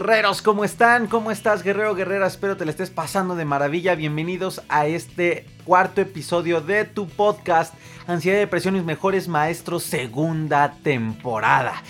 Guerreros, ¿cómo están? ¿Cómo estás guerrero, guerrera? Espero te la estés pasando de maravilla. Bienvenidos a este cuarto episodio de tu podcast Ansiedad y Depresión, mis mejores maestros, segunda temporada.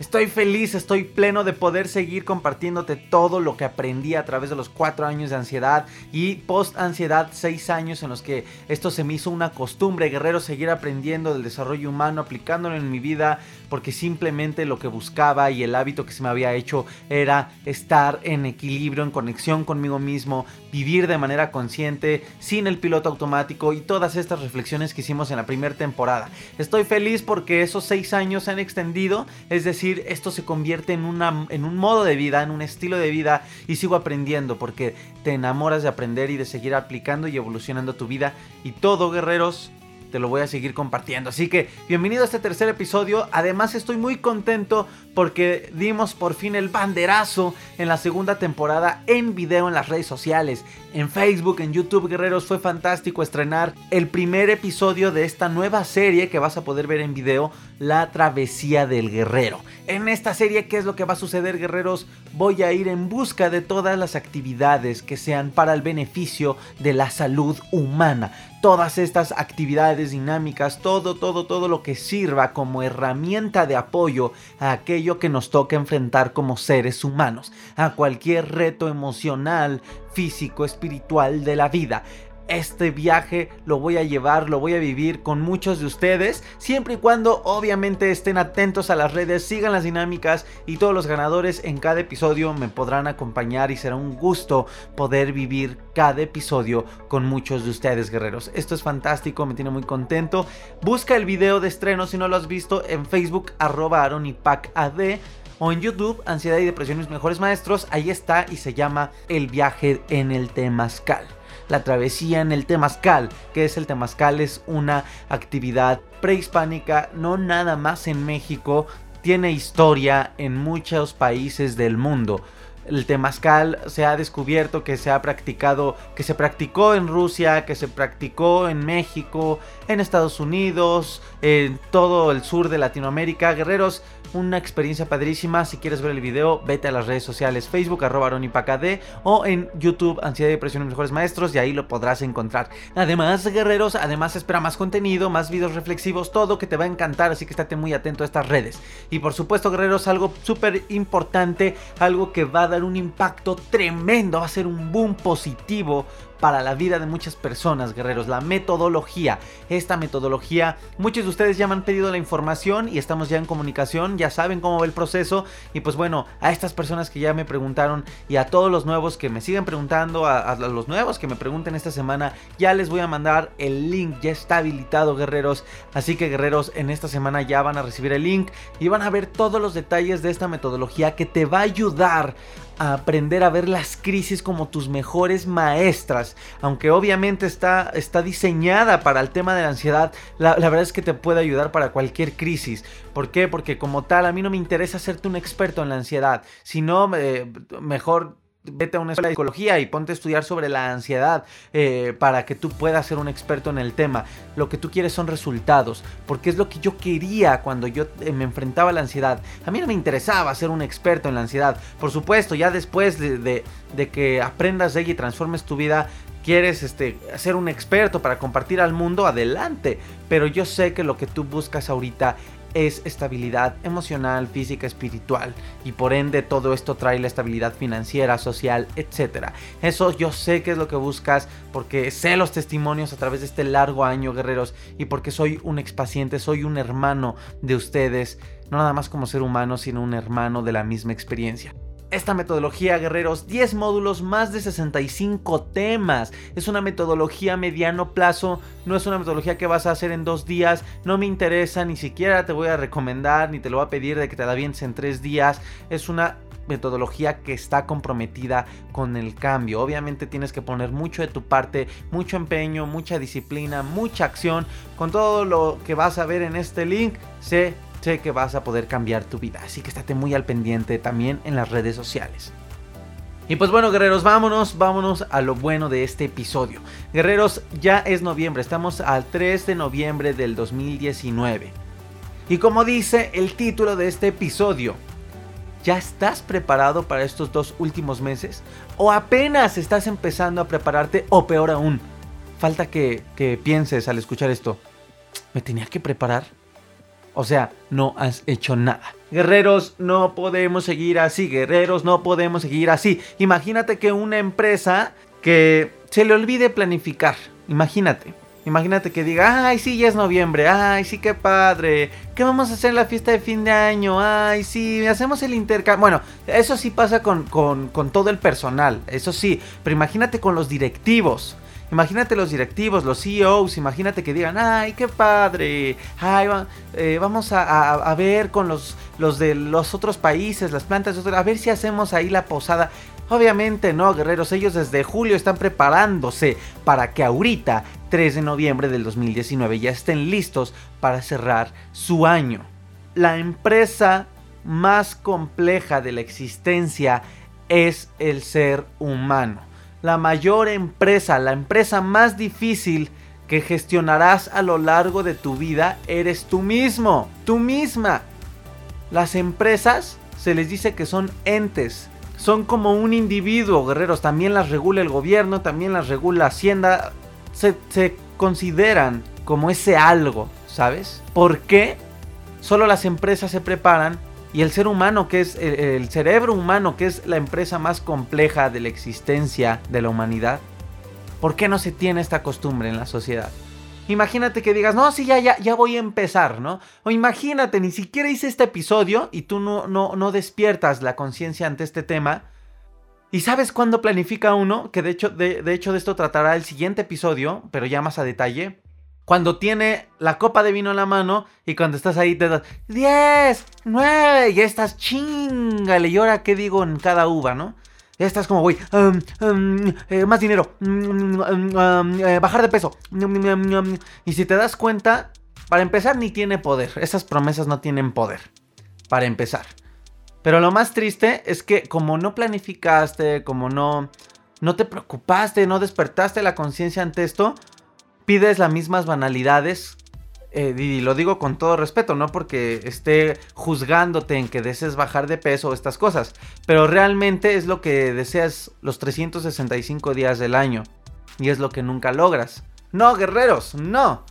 Estoy feliz, estoy pleno de poder seguir compartiéndote todo lo que aprendí a través de los cuatro años de ansiedad y post ansiedad seis años en los que esto se me hizo una costumbre, guerrero, seguir aprendiendo del desarrollo humano, aplicándolo en mi vida, porque simplemente lo que buscaba y el hábito que se me había hecho era estar en equilibrio, en conexión conmigo mismo, vivir de manera consciente, sin el piloto automático y todas estas reflexiones que hicimos en la primera temporada. Estoy feliz porque esos seis años se han extendido, es decir, esto se convierte en, una, en un modo de vida, en un estilo de vida y sigo aprendiendo porque te enamoras de aprender y de seguir aplicando y evolucionando tu vida y todo guerreros te lo voy a seguir compartiendo. Así que bienvenido a este tercer episodio. Además estoy muy contento porque dimos por fin el banderazo en la segunda temporada en video en las redes sociales. En Facebook, en YouTube Guerreros fue fantástico estrenar el primer episodio de esta nueva serie que vas a poder ver en video, La Travesía del Guerrero. En esta serie, ¿qué es lo que va a suceder Guerreros? Voy a ir en busca de todas las actividades que sean para el beneficio de la salud humana todas estas actividades dinámicas, todo, todo, todo lo que sirva como herramienta de apoyo a aquello que nos toca enfrentar como seres humanos, a cualquier reto emocional, físico, espiritual de la vida este viaje lo voy a llevar, lo voy a vivir con muchos de ustedes, siempre y cuando obviamente estén atentos a las redes, sigan las dinámicas y todos los ganadores en cada episodio me podrán acompañar y será un gusto poder vivir cada episodio con muchos de ustedes guerreros. Esto es fantástico, me tiene muy contento. Busca el video de estreno si no lo has visto en Facebook arroba AD o en YouTube, Ansiedad y Depresión mis mejores maestros, ahí está y se llama El viaje en el Temazcal la travesía en el Temazcal. que es el Temazcal? Es una actividad prehispánica, no nada más en México, tiene historia en muchos países del mundo. El temazcal se ha descubierto que se ha practicado, que se practicó en Rusia, que se practicó en México, en Estados Unidos, en todo el sur de Latinoamérica. Guerreros, una experiencia padrísima. Si quieres ver el video, vete a las redes sociales Facebook, arroba o en YouTube, Ansiedad y Depresión los Mejores Maestros, y ahí lo podrás encontrar. Además, guerreros, además espera más contenido, más videos reflexivos, todo que te va a encantar, así que estate muy atento a estas redes. Y por supuesto, guerreros, algo súper importante, algo que va a dar un impacto tremendo, va a ser un boom positivo para la vida de muchas personas, guerreros. La metodología. Esta metodología, muchos de ustedes ya me han pedido la información y estamos ya en comunicación, ya saben cómo va el proceso. Y pues bueno, a estas personas que ya me preguntaron y a todos los nuevos que me siguen preguntando, a, los nuevos que me pregunten esta semana, ya les voy a mandar el link. Ya está habilitado, guerreros. Así que, guerreros, en esta semana ya van a recibir el link y van a ver todos los detalles de esta metodología que te va a ayudar a aprender a ver las crisis como tus mejores maestras. Aunque obviamente está, está diseñada para el tema de la ansiedad, la, verdad es que te puede ayudar para cualquier crisis. ¿Por qué? Porque como tal, a mí no me interesa hacerte un experto en la ansiedad, sino eh, mejor vete a una escuela de psicología y ponte a estudiar sobre la ansiedad eh, para que tú puedas ser un experto en el tema. Lo que tú quieres son resultados, porque es lo que yo quería cuando yo eh, me enfrentaba a la ansiedad. A mí no me interesaba ser un experto en la ansiedad. Por supuesto, ya después de, que aprendas de ella y transformes tu vida, quieres este, ser un experto para compartir al mundo, adelante. Pero yo sé que lo que tú buscas ahorita es estabilidad emocional, física, espiritual y por ende todo esto trae la estabilidad financiera, social, etc. Eso yo sé que es lo que buscas porque sé los testimonios a través de este largo año, guerreros, y porque soy un expaciente, soy un hermano de ustedes, no nada más como ser humano, sino un hermano de la misma experiencia. Esta metodología, guerreros, 10 módulos, más de 65 temas. Es una metodología a mediano plazo, no es una metodología que vas a hacer en dos días. No me interesa, ni siquiera te voy a recomendar, ni te lo voy a pedir de que te la avientes en tres días. Es una metodología que está comprometida con el cambio. Obviamente tienes que poner mucho de tu parte, mucho empeño, mucha disciplina, mucha acción. Con todo lo que vas a ver en este link, sé sé que vas a poder cambiar tu vida. Así que estate muy al pendiente también en las redes sociales. Y pues bueno, guerreros, vámonos, vámonos a lo bueno de este episodio. Guerreros, ya es noviembre, estamos al 3 de noviembre del 2019. Y como dice el título de este episodio, ¿ya estás preparado para estos dos últimos meses? ¿O apenas estás empezando a prepararte? O peor aún, falta que, que pienses al escuchar esto, ¿me tenía que preparar? O sea, no has hecho nada. Guerreros, no podemos seguir así. Guerreros, no podemos seguir así. Imagínate que una empresa que se le olvide planificar. Imagínate. Imagínate que diga, ay, sí, ya es noviembre, ay, sí, qué padre, ¿qué vamos a hacer en la fiesta de fin de año? Ay, sí, hacemos el intercambio. Bueno, eso sí pasa con, con, con todo el personal, eso sí, pero imagínate con los directivos. Imagínate los directivos, los CEOs, imagínate que digan, ay, qué padre, ay, eh, vamos a, ver con los, los de los otros países, las plantas, a ver si hacemos ahí la posada. Obviamente no, guerreros, ellos desde julio están preparándose para que ahorita, 3 de noviembre del 2019, ya estén listos para cerrar su año. La empresa más compleja de la existencia es el ser humano la mayor empresa, la empresa más difícil que gestionarás a lo largo de tu vida eres tú mismo, tú misma. Las empresas se les dice que son entes, son como un individuo, guerreros, también las regula el gobierno, también las regula Hacienda, se, se consideran como ese algo, ¿sabes? ¿Por qué? Solo las empresas se preparan y el ser humano, que es el, cerebro humano, que es la empresa más compleja de la existencia de la humanidad, ¿por qué no se tiene esta costumbre en la sociedad? Imagínate que digas, no, sí, ya, ya, ya voy a empezar, ¿no? O imagínate, ni siquiera hice este episodio y tú no, no, no despiertas la conciencia ante este tema. ¿Y sabes cuándo planifica uno? Que de hecho de, de hecho de esto tratará el siguiente episodio, pero ya más a detalle cuando tiene la copa de vino en la mano y cuando estás ahí te das 10, 9, y estás chingale. ¿Y ahora qué digo en cada uva, no? Ya estás como, güey, um, um, eh, más dinero, um, eh, bajar de peso. Y si te das cuenta, para empezar ni tiene poder. Esas promesas no tienen poder. Para empezar. Pero lo más triste es que como no planificaste, como no, no te preocupaste, no despertaste la conciencia ante esto, pides las mismas banalidades. Eh, y lo digo con todo respeto, no porque esté juzgándote en que desees bajar de peso o estas cosas, pero realmente es lo que deseas los 365 días del año y es lo que nunca logras. No, guerreros, no.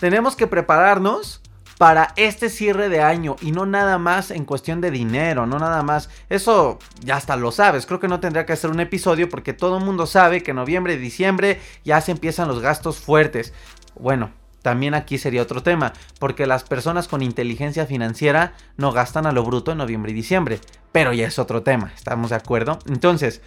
Tenemos que prepararnos para este cierre de año y no nada más en cuestión de dinero, no nada más. Eso ya hasta lo sabes, creo que no tendría que hacer un episodio porque todo el mundo sabe que noviembre y diciembre ya se empiezan los gastos fuertes. Bueno, también aquí sería otro tema, porque las personas con inteligencia financiera no gastan a lo bruto en noviembre y diciembre, pero ya es otro tema, ¿estamos de acuerdo? Entonces,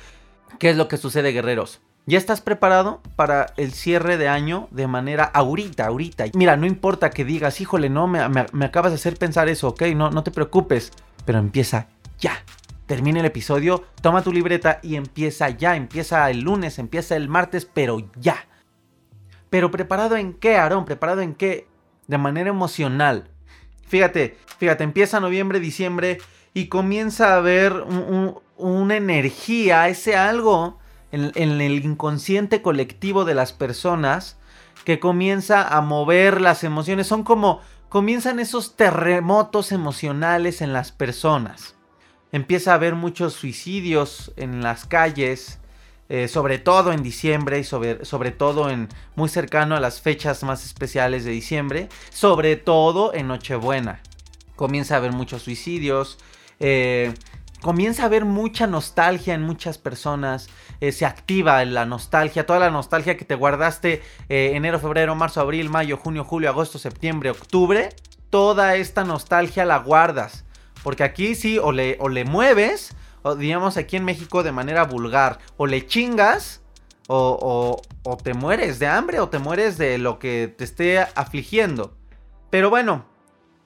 ¿qué es lo que sucede, guerreros? ¿Ya estás preparado para el cierre de año de manera ahorita, ahorita? Mira, no importa que digas, híjole, no, me, acabas de hacer pensar eso, ok, no, no te preocupes, pero empieza ya. Termina el episodio, toma tu libreta y empieza ya, empieza el lunes, empieza el martes, pero ya. Pero preparado en qué, Aarón, preparado en qué? De manera emocional. Fíjate, fíjate, empieza noviembre, diciembre y comienza a haber una energía, ese algo en, el inconsciente colectivo de las personas que comienza a mover las emociones. Son como comienzan esos terremotos emocionales en las personas. Empieza a haber muchos suicidios en las calles, eh, sobre todo en diciembre y sobre, sobre, todo en muy cercano a las fechas más especiales de diciembre, sobre todo en Nochebuena. Comienza a haber muchos suicidios, eh, comienza a haber mucha nostalgia en muchas personas, eh, se activa la nostalgia, toda la nostalgia que te guardaste eh, enero, febrero, marzo, abril, mayo, junio, julio, agosto, septiembre, octubre, toda esta nostalgia la guardas. Porque aquí sí, o le, o le mueves, o digamos aquí en México de manera vulgar, o le chingas, o, o, o te mueres de hambre, o te mueres de lo que te esté afligiendo. Pero bueno,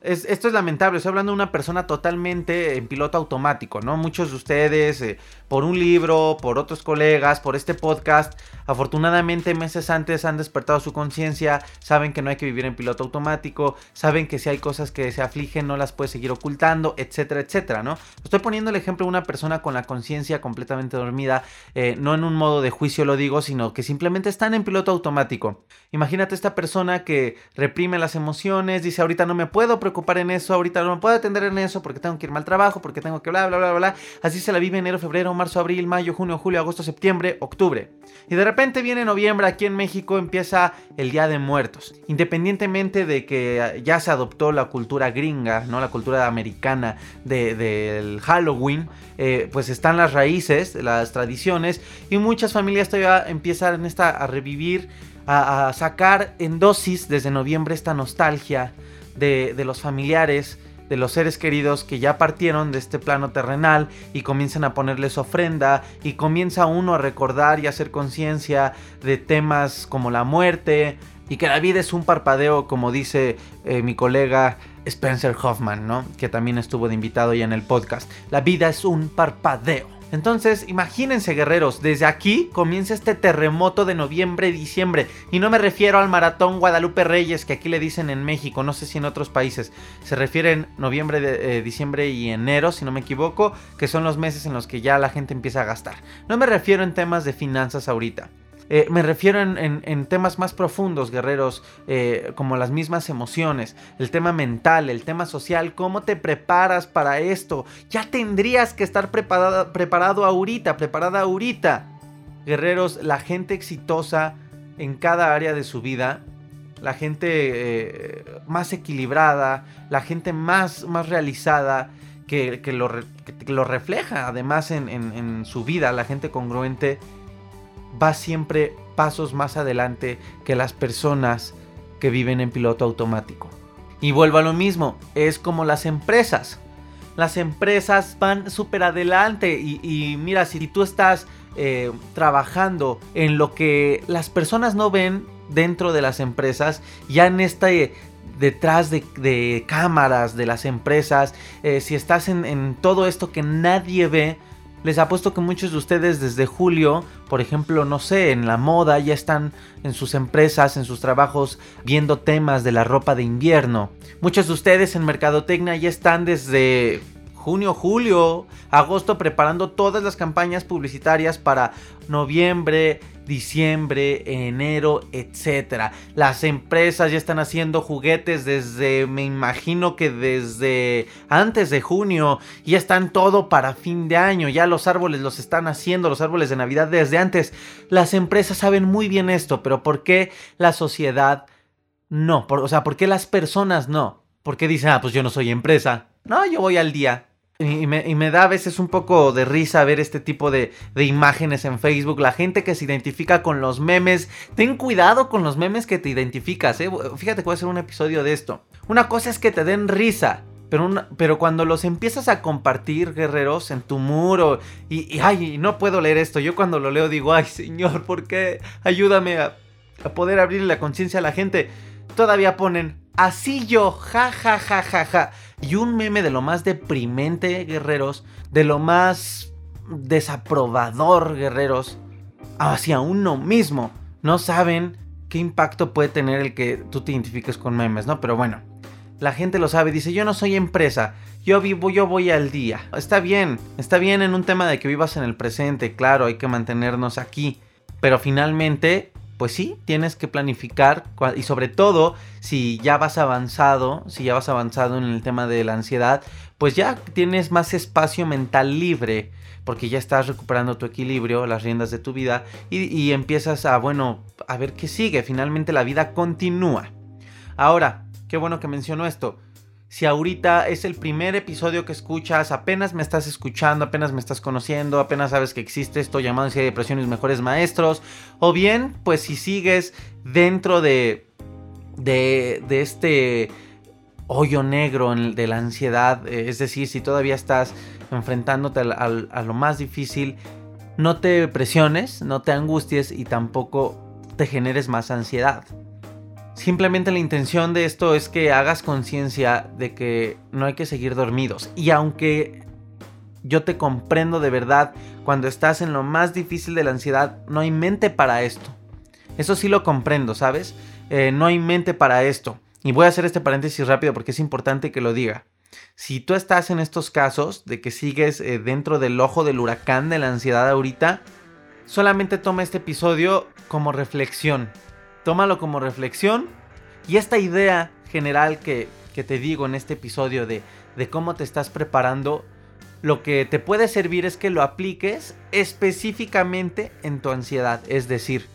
esto es lamentable, estoy hablando de una persona totalmente en piloto automático, ¿no? Muchos de ustedes, eh, por un libro, por otros colegas, por este podcast, afortunadamente meses antes han despertado su conciencia, saben que no hay que vivir en piloto automático, saben que si hay cosas que se afligen no las puedes seguir ocultando, etcétera, etcétera, ¿no? Estoy poniendo el ejemplo de una persona con la conciencia completamente dormida, eh, no en un modo de juicio lo digo, sino que simplemente están en piloto automático. Imagínate esta persona que reprime las emociones, dice ahorita no me puedo preocupar en eso, ahorita no me puedo atender en eso porque tengo que irme al trabajo, porque tengo que bla, bla, bla, bla. Así se la vive enero, febrero, marzo, abril, mayo, junio, julio, agosto, septiembre, octubre. Y de repente viene noviembre, aquí en México empieza el Día de Muertos. Independientemente de que ya se adoptó la cultura gringa, ¿no? La cultura americana del Halloween, eh, pues están las raíces, las tradiciones, y muchas familias todavía empiezan esta, a revivir, a sacar en dosis desde noviembre esta nostalgia de, los familiares, de los seres queridos que ya partieron de este plano terrenal y comienzan a ponerles ofrenda y comienza uno a recordar y a hacer conciencia de temas como la muerte y que la vida es un parpadeo como dice eh, mi colega Spencer Hoffman, ¿no? Que también estuvo de invitado ya en el podcast. La vida es un parpadeo. Entonces, imagínense guerreros, desde aquí comienza este terremoto de noviembre y no me refiero al maratón Guadalupe Reyes que aquí le dicen en México, no sé si en otros países. Se refieren noviembre, eh, y enero, si no me equivoco, que son los meses en los que ya la gente empieza a gastar. No me refiero en temas de finanzas ahorita. Eh, me refiero en, temas más profundos, guerreros, eh, como las mismas emociones, el tema mental, el tema social, cómo te preparas para esto. Ya tendrías que estar preparado, preparado ahorita, preparada ahorita. Guerreros, la gente exitosa en cada área de su vida, la gente eh, más equilibrada, la gente más, más realizada, que, lo, lo, refleja además en, en su vida, la gente congruente va siempre pasos más adelante que las personas que viven en piloto automático. Y vuelvo a lo mismo, es como las empresas. Las empresas van súper adelante y, mira, si tú estás eh, trabajando en lo que las personas no ven dentro de las empresas, ya en este detrás de, cámaras de las empresas, eh, si estás en todo esto que nadie ve, les apuesto que muchos de ustedes desde julio, por ejemplo, no sé, en la moda ya están en sus empresas, en sus trabajos, viendo temas de la ropa de invierno. Muchos de ustedes en Mercadotecnia ya están desde junio, julio, agosto preparando todas las campañas publicitarias para noviembre, diciembre, enero, etcétera. Las empresas ya están haciendo juguetes desde, me imagino que desde antes de junio, ya están todo para fin de año, ya los árboles los están haciendo, los árboles de Navidad desde antes. Las empresas saben muy bien esto, pero ¿por qué la sociedad no? o sea, ¿por qué las personas no? ¿Por qué dicen, ah, pues yo no soy empresa? No, yo voy al día. Y me, da a veces un poco de risa ver este tipo de, imágenes en Facebook. La gente que se identifica con los memes. Ten cuidado con los memes que te identificas. ¿eh? Fíjate que voy a hacer un episodio de esto. Una cosa es que te den risa. Pero, pero cuando los empiezas a compartir, guerreros, en tu muro. Y, ay, no puedo leer esto. Yo cuando lo leo digo, ay, señor, ¿por qué? Ayúdame a poder abrir la conciencia a la gente. Todavía ponen, así yo, ja, ja, ja, ja, ja. Y un meme de lo más deprimente, guerreros, de lo más desaprobador, guerreros, hacia uno mismo. No saben qué impacto puede tener el que tú te identifiques con memes, ¿no? Pero bueno, la gente lo sabe, dice, yo no soy empresa. yo vivo, yo voy al día. Está bien, está bien en un tema de que vivas en el presente, claro, hay que mantenernos aquí. Pero finalmente, pues sí, tienes que planificar y sobre todo si ya vas avanzado, si ya vas avanzado en el tema de la ansiedad, pues ya tienes más espacio mental libre porque ya estás recuperando tu equilibrio, las riendas de tu vida y, empiezas a, bueno, a ver qué sigue. Finalmente la vida continúa. Ahora, qué bueno que menciono esto si ahorita es el primer episodio que escuchas, apenas me estás escuchando, apenas me estás conociendo, apenas sabes que existe esto llamado Ansiedad de Depresión y mejores maestros, o bien, pues si sigues dentro de, de, de este hoyo negro de la ansiedad, eh, es decir, si todavía estás enfrentándote a lo más difícil, no te presiones, no te angusties y tampoco te generes más ansiedad. Simplemente la intención de esto es que hagas conciencia de que no hay que seguir dormidos. Y aunque yo te comprendo de verdad, cuando estás en lo más difícil de la ansiedad, no hay mente para esto. Eso sí lo comprendo, ¿sabes? Eh, no hay mente para esto. Y voy a hacer este paréntesis rápido porque es importante que lo diga. Si tú estás en estos casos de que sigues eh, dentro del ojo del huracán de la ansiedad ahorita, solamente toma este episodio como reflexión tómalo como reflexión. Y esta idea general que, te digo en este episodio de, de cómo te estás preparando, lo que te puede servir es que lo apliques específicamente en tu ansiedad, es decir,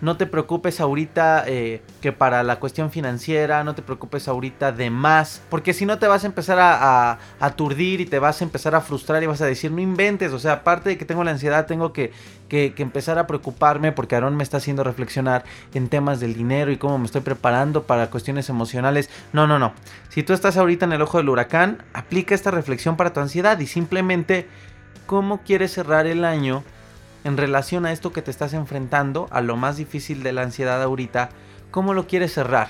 no te preocupes ahorita eh, que para la cuestión financiera, no te preocupes ahorita de más, porque si no te vas a empezar a, aturdir y te vas a empezar a frustrar y vas a decir, no inventes, o sea, aparte de que tengo la ansiedad, tengo que, que, empezar a preocuparme porque Aaron me está haciendo reflexionar en temas del dinero y cómo me estoy preparando para cuestiones emocionales. No, no, no. Si tú estás ahorita en el ojo del huracán, aplica esta reflexión para tu ansiedad y simplemente cómo quieres cerrar el año en relación a esto que te estás enfrentando, a lo más difícil de la ansiedad ahorita, ¿cómo lo quieres cerrar?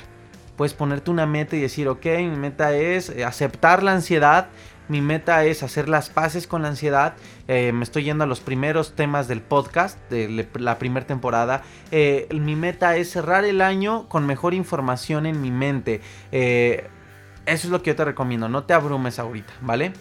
Puedes ponerte una meta y decir, ok, mi meta es eh, aceptar la ansiedad, mi meta es hacer las paces con la ansiedad. Eh, me estoy yendo a los primeros temas del podcast de la primera temporada. Eh, mi meta es cerrar el año con mejor información en mi mente. eso es lo que yo te recomiendo. No te abrumes ahorita, ¿vale?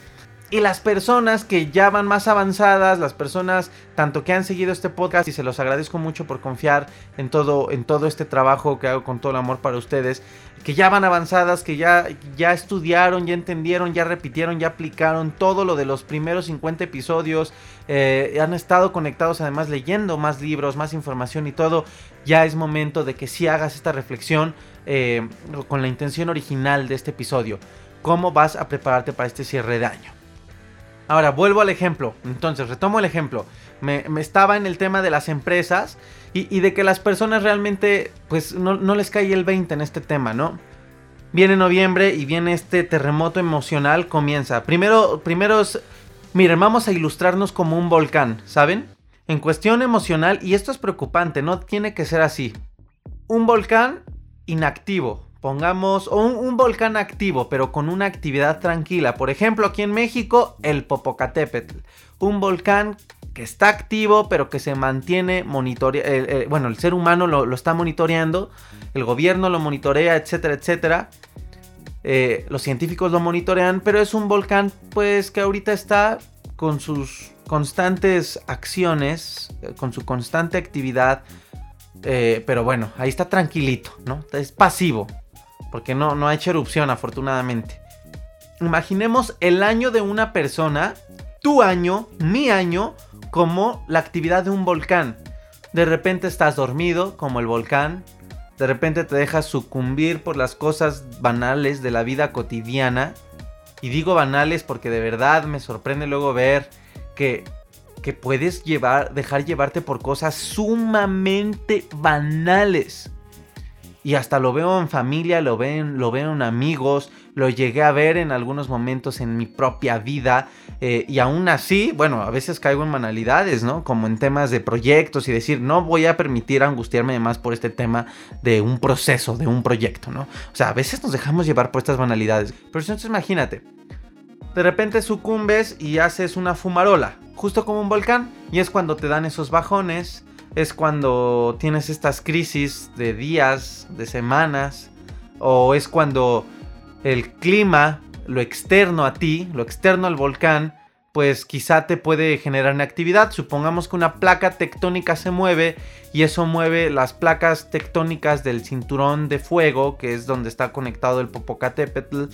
Y las personas que ya van más avanzadas, las personas tanto que han seguido este podcast y se los agradezco mucho por confiar en todo, en todo este trabajo que hago con todo el amor para ustedes, que ya van avanzadas, que ya, ya estudiaron, ya entendieron, ya repitieron, ya aplicaron todo lo de los primeros 50 episodios, eh, han estado conectados además leyendo más libros, más información y todo, ya es momento de que sí hagas esta reflexión eh, con la intención original de este episodio. ¿Cómo vas a prepararte para este cierre de año? Ahora, vuelvo al ejemplo. Entonces, retomo el ejemplo. Me, estaba en el tema de las empresas y, de que las personas realmente, pues, no, les cae el 20 en este tema, ¿no? Viene noviembre y viene este terremoto emocional, comienza. Primero, primero es, miren, vamos a ilustrarnos como un volcán, ¿saben? En cuestión emocional, y esto es preocupante, no tiene que ser así. Un volcán inactivo, Pongamos un, volcán activo, pero con una actividad tranquila. Por ejemplo, aquí en México, el Popocatépetl. Un volcán que está activo, pero que se mantiene monitoreando. bueno, el ser humano lo, está monitoreando, el gobierno lo monitorea, etcétera, etcétera. Eh, los científicos lo monitorean, pero es un volcán, pues, que ahorita está con sus constantes acciones, eh, con su constante actividad. Eh, pero bueno, ahí está tranquilito, ¿no? Es pasivo porque no, no ha hecho erupción afortunadamente. Imaginemos el año de una persona, tu año, mi año, como la actividad de un volcán. De repente estás dormido como el volcán, de repente te dejas sucumbir por las cosas banales de la vida cotidiana. Y digo banales porque de verdad me sorprende luego ver que, que puedes llevar, dejar llevarte por cosas sumamente banales y hasta lo veo en familia, lo, ven, lo veo en amigos, lo llegué a ver en algunos momentos en mi propia vida eh, y aún así, bueno, a veces caigo en banalidades, ¿no? Como en temas de proyectos y decir, no voy a permitir angustiarme más por este tema de un proceso, de un proyecto, ¿no? O sea, a veces nos dejamos llevar por estas banalidades. Pero entonces imagínate, de repente sucumbes y haces una fumarola, justo como un volcán, y es cuando te dan esos bajones, es cuando tienes estas crisis de días, de semanas, o es cuando el clima lo externo a ti, lo externo al volcán, pues quizá te puede generar una actividad. Supongamos que una placa tectónica se mueve y eso mueve las placas tectónicas del cinturón de fuego, que es donde está conectado el Popocatépetl,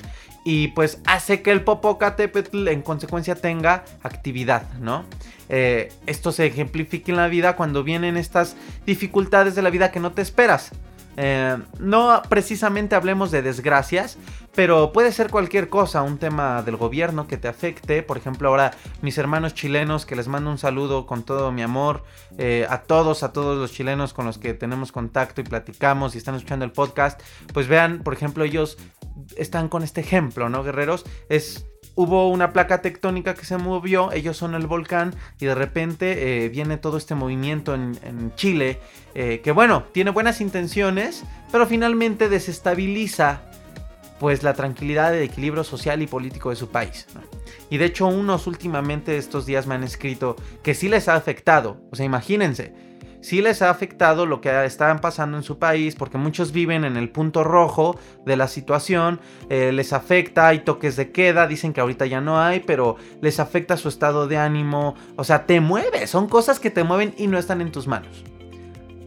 y pues hace que el Popocatépetl en consecuencia tenga actividad, ¿no? Eh, esto se ejemplifica en la vida cuando vienen estas dificultades de la vida que no te esperas. Eh, no precisamente hablemos de desgracias, pero puede ser cualquier cosa, un tema del gobierno que te afecte. Por ejemplo, ahora mis hermanos chilenos, que les mando un saludo con todo mi amor, eh, a todos, a todos los chilenos con los que tenemos contacto y platicamos y están escuchando el podcast, pues vean, por ejemplo, ellos están con este ejemplo, ¿no, guerreros? Es hubo una placa tectónica que se movió, ellos son el volcán y de repente eh, viene todo este movimiento en, Chile eh, que bueno, tiene buenas intenciones, pero finalmente desestabiliza pues la tranquilidad, el equilibrio social y político de su país. Y de hecho unos últimamente estos días me han escrito que sí les ha afectado, o sea, imagínense, sí les ha afectado lo que estaban pasando en su país, porque muchos viven en el punto rojo de la situación, eh, les afecta, hay toques de queda, dicen que ahorita ya no hay, pero les afecta su estado de ánimo, o sea, te mueve, son cosas que te mueven y no están en tus manos.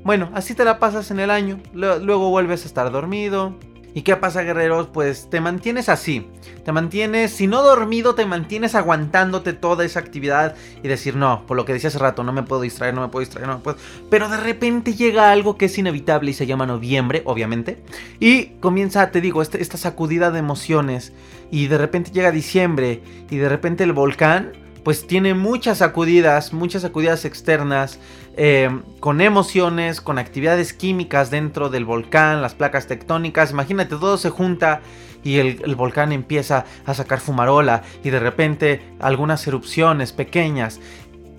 Bueno, así te la pasas en el año, luego vuelves a estar dormido, ¿Y qué pasa, guerreros? Pues te mantienes así. Te mantienes, si no dormido, te mantienes aguantándote toda esa actividad y decir, no, por lo que decía hace rato, no me puedo distraer, no me puedo distraer, no me puedo. Pero de repente llega algo que es inevitable y se llama noviembre, obviamente. Y comienza, te digo, este, esta sacudida de emociones. Y de repente llega diciembre y de repente el volcán pues tiene muchas sacudidas, muchas sacudidas externas, eh, con emociones, con actividades químicas dentro del volcán, las placas tectónicas. Imagínate, todo se junta y el, el, volcán empieza a sacar fumarola y de repente algunas erupciones pequeñas.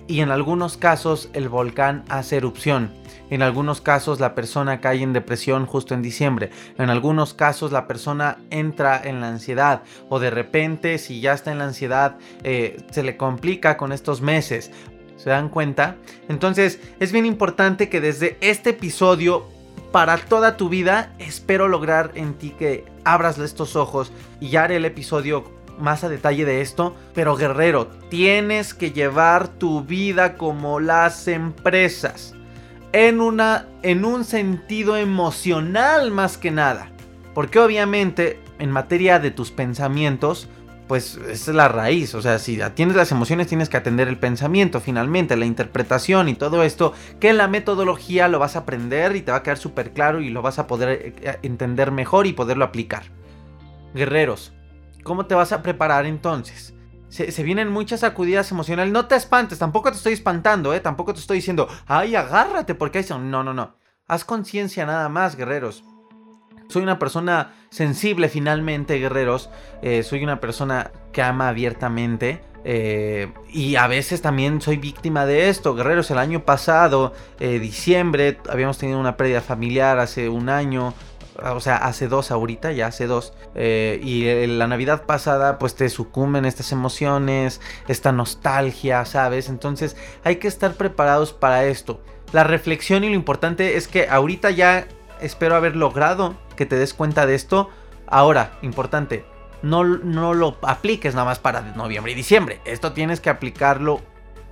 Y en algunos casos el volcán hace erupción. En algunos casos la persona cae en depresión justo en diciembre. En algunos casos la persona entra en la ansiedad. O de repente si ya está en la ansiedad eh, se le complica con estos meses. ¿Se dan cuenta? Entonces es bien importante que desde este episodio para toda tu vida espero lograr en ti que abras estos ojos y haré el episodio más a detalle de esto, pero guerrero, tienes que llevar tu vida como las empresas en, una, en un sentido emocional más que nada. Porque obviamente en materia de tus pensamientos, pues es la raíz. O sea, si atiendes las emociones tienes que atender el pensamiento finalmente, la interpretación y todo esto, que la metodología lo vas a aprender y te va a quedar súper claro y lo vas a poder eh, entender mejor y poderlo aplicar. Guerreros, ¿cómo te vas a preparar entonces? Se, vienen muchas sacudidas emocionales. No te espantes, tampoco te estoy espantando, ¿eh? Tampoco te estoy diciendo, ay, agárrate porque hay... No, no, no. Haz conciencia nada más, guerreros. Soy una persona sensible finalmente, guerreros. Eh, soy una persona que ama abiertamente. Eh, y a veces también soy víctima de esto, guerreros. El año pasado, eh, diciembre, habíamos tenido una pérdida familiar hace un año o sea, hace dos ahorita, ya hace dos. Eh, y la Navidad pasada, pues te sucumben estas emociones, esta nostalgia, ¿sabes? Entonces hay que estar preparados para esto. La reflexión y lo importante es que ahorita ya espero haber logrado que te des cuenta de esto. Ahora, importante, no, no lo apliques nada más para noviembre y diciembre. Esto tienes que aplicarlo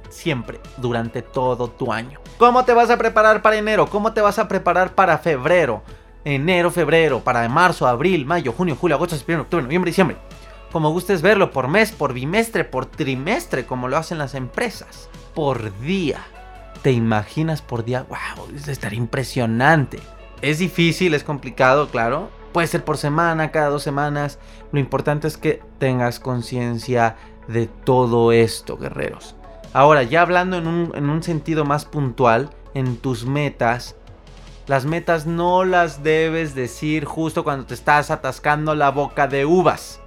siempre, durante todo tu año. ¿Cómo te vas a preparar para enero? ¿Cómo te vas a preparar para febrero? Enero, febrero, para marzo, abril, mayo, junio, julio, agosto, septiembre, octubre, noviembre, diciembre. Como gustes verlo, por mes, por bimestre, por trimestre, como lo hacen las empresas. Por día. ¿Te imaginas por día? ¡Wow! Es estar impresionante. Es difícil, es complicado, claro. Puede ser por semana, cada dos semanas. Lo importante es que tengas conciencia de todo esto, guerreros. Ahora, ya hablando en un, en un sentido más puntual, en tus metas, las metas no las debes decir justo cuando te estás atascando la boca de uvas.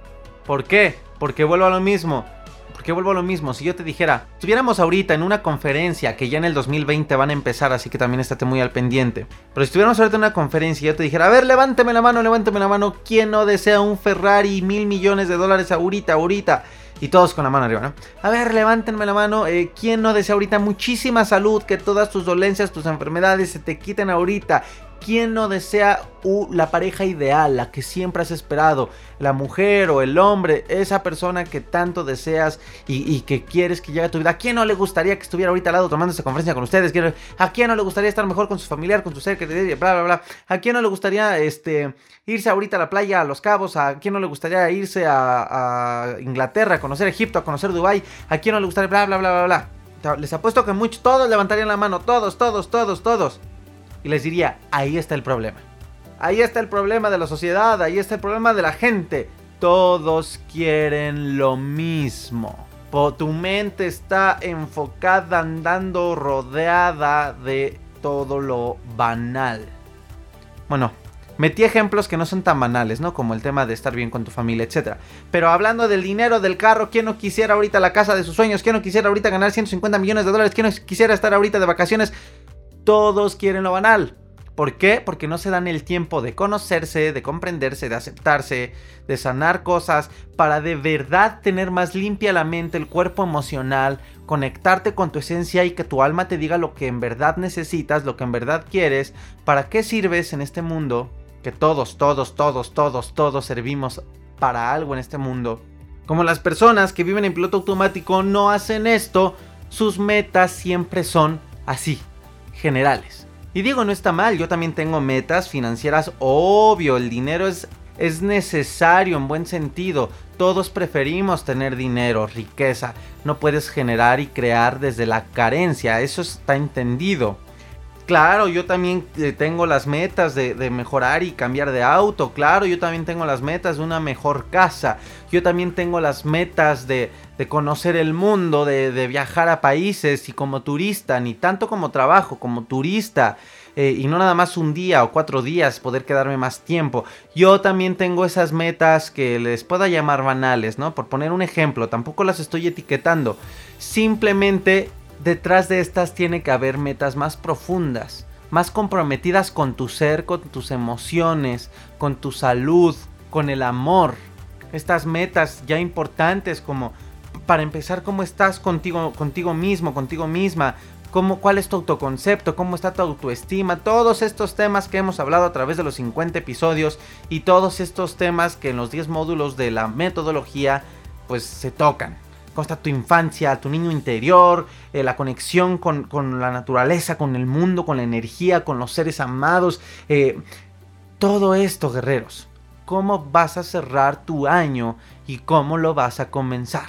¿Por qué? Porque vuelvo a lo mismo. Porque vuelvo a lo mismo. Si yo te dijera, estuviéramos ahorita en una conferencia que ya en el 2020 van a empezar, así que también estate muy al pendiente. Pero si estuviéramos ahorita en una conferencia y yo te dijera, a ver, levánteme la mano, levánteme la mano, ¿quién no desea un Ferrari mil millones de dólares ahorita, ahorita? Y todos con la mano arriba, ¿no? A ver, levántenme la mano. Eh, ¿Quién no desea ahorita muchísima salud? Que todas tus dolencias, tus enfermedades se te quiten ahorita. ¿Quién no desea la pareja ideal, la que siempre has esperado? La mujer o el hombre, esa persona que tanto deseas y, que quieres que llegue a tu vida. ¿A quién no le gustaría que estuviera ahorita al lado tomando esta conferencia con ustedes? ¿A quién no le gustaría estar mejor con su familiar, con su ser, que bla, bla, bla? ¿A quién no le gustaría este, irse ahorita a la playa, a Los Cabos? ¿A quién no le gustaría irse a, Inglaterra, a conocer Egipto, a conocer Dubai? ¿A quién no le gustaría bla, bla, bla, bla, bla? Les apuesto que muchos, todos levantarían la mano, todos, todos, todos, todos y les diría, ahí está el problema. Ahí está el problema de la sociedad, ahí está el problema de la gente. Todos quieren lo mismo. Tu mente está enfocada, andando rodeada de todo lo banal. Bueno, metí ejemplos que no son tan banales, ¿no? Como el tema de estar bien con tu familia, etc. Pero hablando del dinero, del carro, ¿quién no quisiera ahorita la casa de sus sueños? ¿Quién no quisiera ahorita ganar 150 millones de dólares? ¿Quién no quisiera estar ahorita de vacaciones? Todos quieren lo banal. ¿Por qué? Porque no se dan el tiempo de conocerse, de comprenderse, de aceptarse, de sanar cosas, para de verdad tener más limpia la mente, el cuerpo emocional, conectarte con tu esencia y que tu alma te diga lo que en verdad necesitas, lo que en verdad quieres, para qué sirves en este mundo, que todos, todos, todos, todos, todos servimos para algo en este mundo. Como las personas que viven en piloto automático no hacen esto, sus metas siempre son así, generales. Y digo, no está mal, yo también tengo metas financieras, obvio, el dinero es, es necesario en buen sentido. Todos preferimos tener dinero, riqueza. No puedes generar y crear desde la carencia, eso está entendido. Claro, yo también eh, tengo las metas de, mejorar y cambiar de auto. Claro, yo también tengo las metas de una mejor casa. Yo también tengo las metas de, conocer el mundo, de, viajar a países y como turista, ni tanto como trabajo, como turista. Eh, y no nada más un día o cuatro días poder quedarme más tiempo. Yo también tengo esas metas que les pueda llamar banales, ¿no? Por poner un ejemplo, tampoco las estoy etiquetando. Simplemente detrás de estas tiene que haber metas más profundas, más comprometidas con tu ser, con tus emociones, con tu salud, con el amor. Estas metas ya importantes como para empezar cómo estás contigo contigo mismo, contigo misma, cómo cuál es tu autoconcepto, cómo está tu autoestima, todos estos temas que hemos hablado a través de los 50 episodios y todos estos temas que en los 10 módulos de la metodología pues se tocan cómo está tu infancia, tu niño interior, eh, la conexión con, la naturaleza, con el mundo, con la energía, con los seres amados. Eh, todo esto, guerreros. ¿Cómo vas a cerrar tu año y cómo lo vas a comenzar?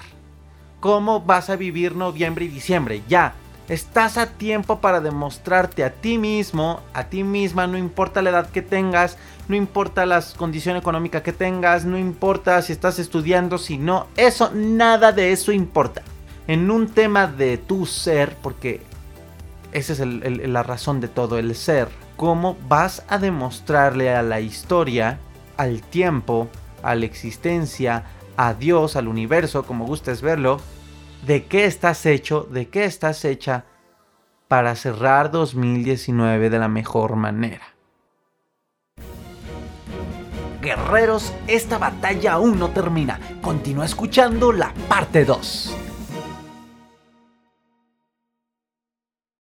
¿Cómo vas a vivir noviembre y diciembre? Ya, Estás a tiempo para demostrarte a ti mismo, a ti misma, no importa la edad que tengas, no importa la condición económica que tengas, no importa si estás estudiando, si no, eso, nada de eso importa. En un tema de tu ser, porque esa es la razón de todo, el ser, cómo vas a demostrarle a la historia, al tiempo, a la existencia, a Dios, al universo, como gustes verlo, de qué estás hecho, de qué estás hecha para cerrar 2019 de la mejor manera. Guerreros, esta batalla aún no termina. Continúa escuchando la parte 2.